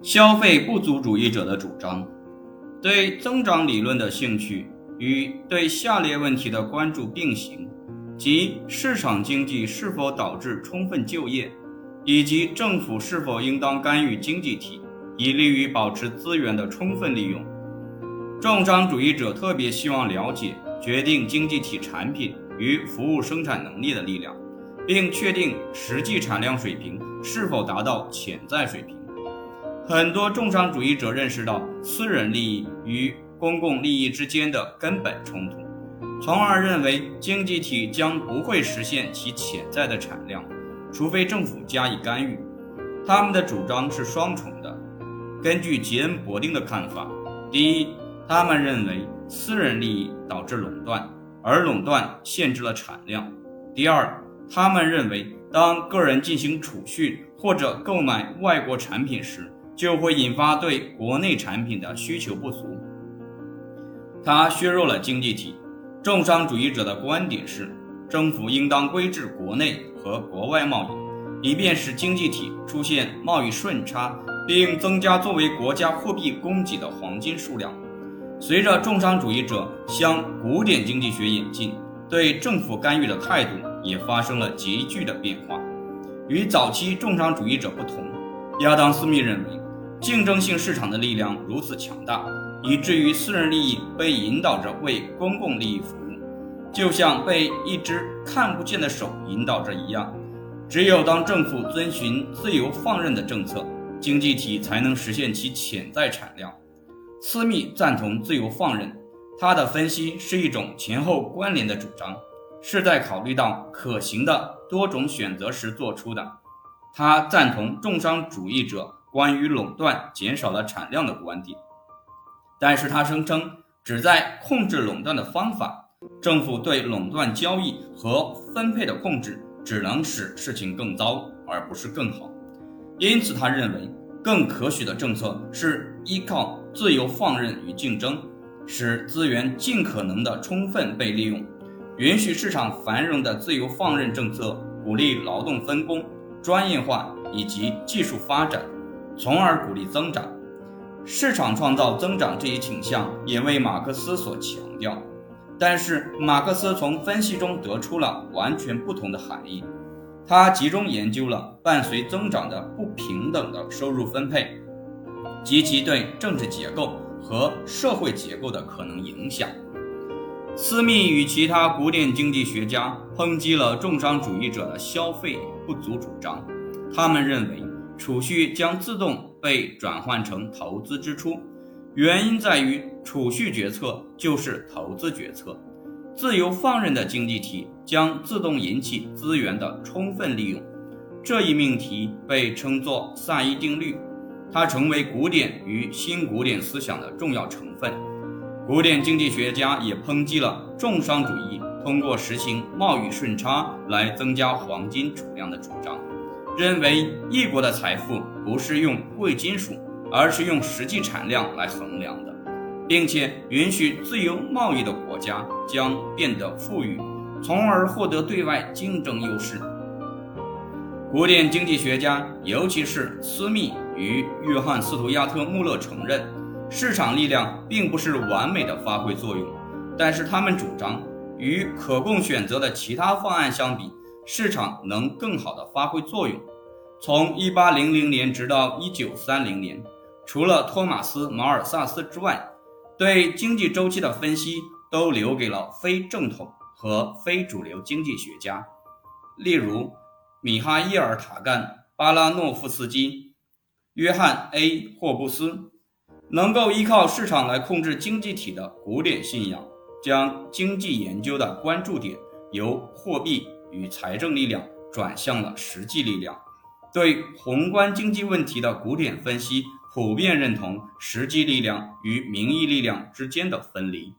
消费不足主义者的主张，对增长理论的兴趣与对下列问题的关注并行，即市场经济是否导致充分就业，以及政府是否应当干预经济体，以利于保持资源的充分利用。重商主义者特别希望了解决定经济体产品与服务生产能力的力量，并确定实际产量水平是否达到潜在水平。很多重商主义者认识到私人利益与公共利益之间的根本冲突，从而认为经济体将不会实现其潜在的产量，除非政府加以干预。他们的主张是双重的。根据吉恩·伯丁的看法，第一，他们认为私人利益导致垄断，而垄断限制了产量；第二，他们认为当个人进行储蓄或者购买外国产品时，就会引发对国内产品的需求不足，它削弱了经济体。重商主义者的观点是，政府应当规制国内和国外贸易，以便使经济体出现贸易顺差，并增加作为国家货币供给的黄金数量。随着重商主义者向古典经济学演进，对政府干预的态度也发生了急剧的变化。与早期重商主义者不同，亚当·斯密认为。竞争性市场的力量如此强大，以至于私人利益被引导着为公共利益服务，就像被一只看不见的手引导着一样。只有当政府遵循自由放任的政策，经济体才能实现其潜在产量。斯密赞同自由放任，他的分析是一种前后关联的主张，是在考虑到可行的多种选择时做出的。他赞同重商主义者。关于垄断减少了产量的观点，但是他声称旨在控制垄断的方法，政府对垄断交易和分配的控制只能使事情更糟，而不是更好。因此，他认为更可取的政策是依靠自由放任与竞争，使资源尽可能的充分被利用，允许市场繁荣的自由放任政策，鼓励劳动分工、专业化以及技术发展。从而鼓励增长，市场创造增长这一倾向也为马克思所强调，但是马克思从分析中得出了完全不同的含义。他集中研究了伴随增长的不平等的收入分配及其对政治结构和社会结构的可能影响。斯密与其他古典经济学家抨击了重商主义者的消费不足主张，他们认为。储蓄将自动被转换成投资支出，原因在于储蓄决策就是投资决策。自由放任的经济体将自动引起资源的充分利用。这一命题被称作萨伊定律，它成为古典与新古典思想的重要成分。古典经济学家也抨击了重商主义通过实行贸易顺差来增加黄金储量的主张。认为一国的财富不是用贵金属，而是用实际产量来衡量的，并且允许自由贸易的国家将变得富裕，从而获得对外竞争优势。古典经济学家，尤其是斯密与约翰·斯图亚特·穆勒承认，市场力量并不是完美的发挥作用，但是他们主张，与可供选择的其他方案相比。市场能更好地发挥作用。从1800年直到1930年，除了托马斯·马尔萨斯之外，对经济周期的分析都留给了非正统和非主流经济学家，例如米哈伊尔·塔干、巴拉诺夫斯基、约翰 ·A· 霍布斯。能够依靠市场来控制经济体的古典信仰，将经济研究的关注点由货币。与财政力量转向了实际力量，对宏观经济问题的古典分析普遍认同实际力量与名义力量之间的分离。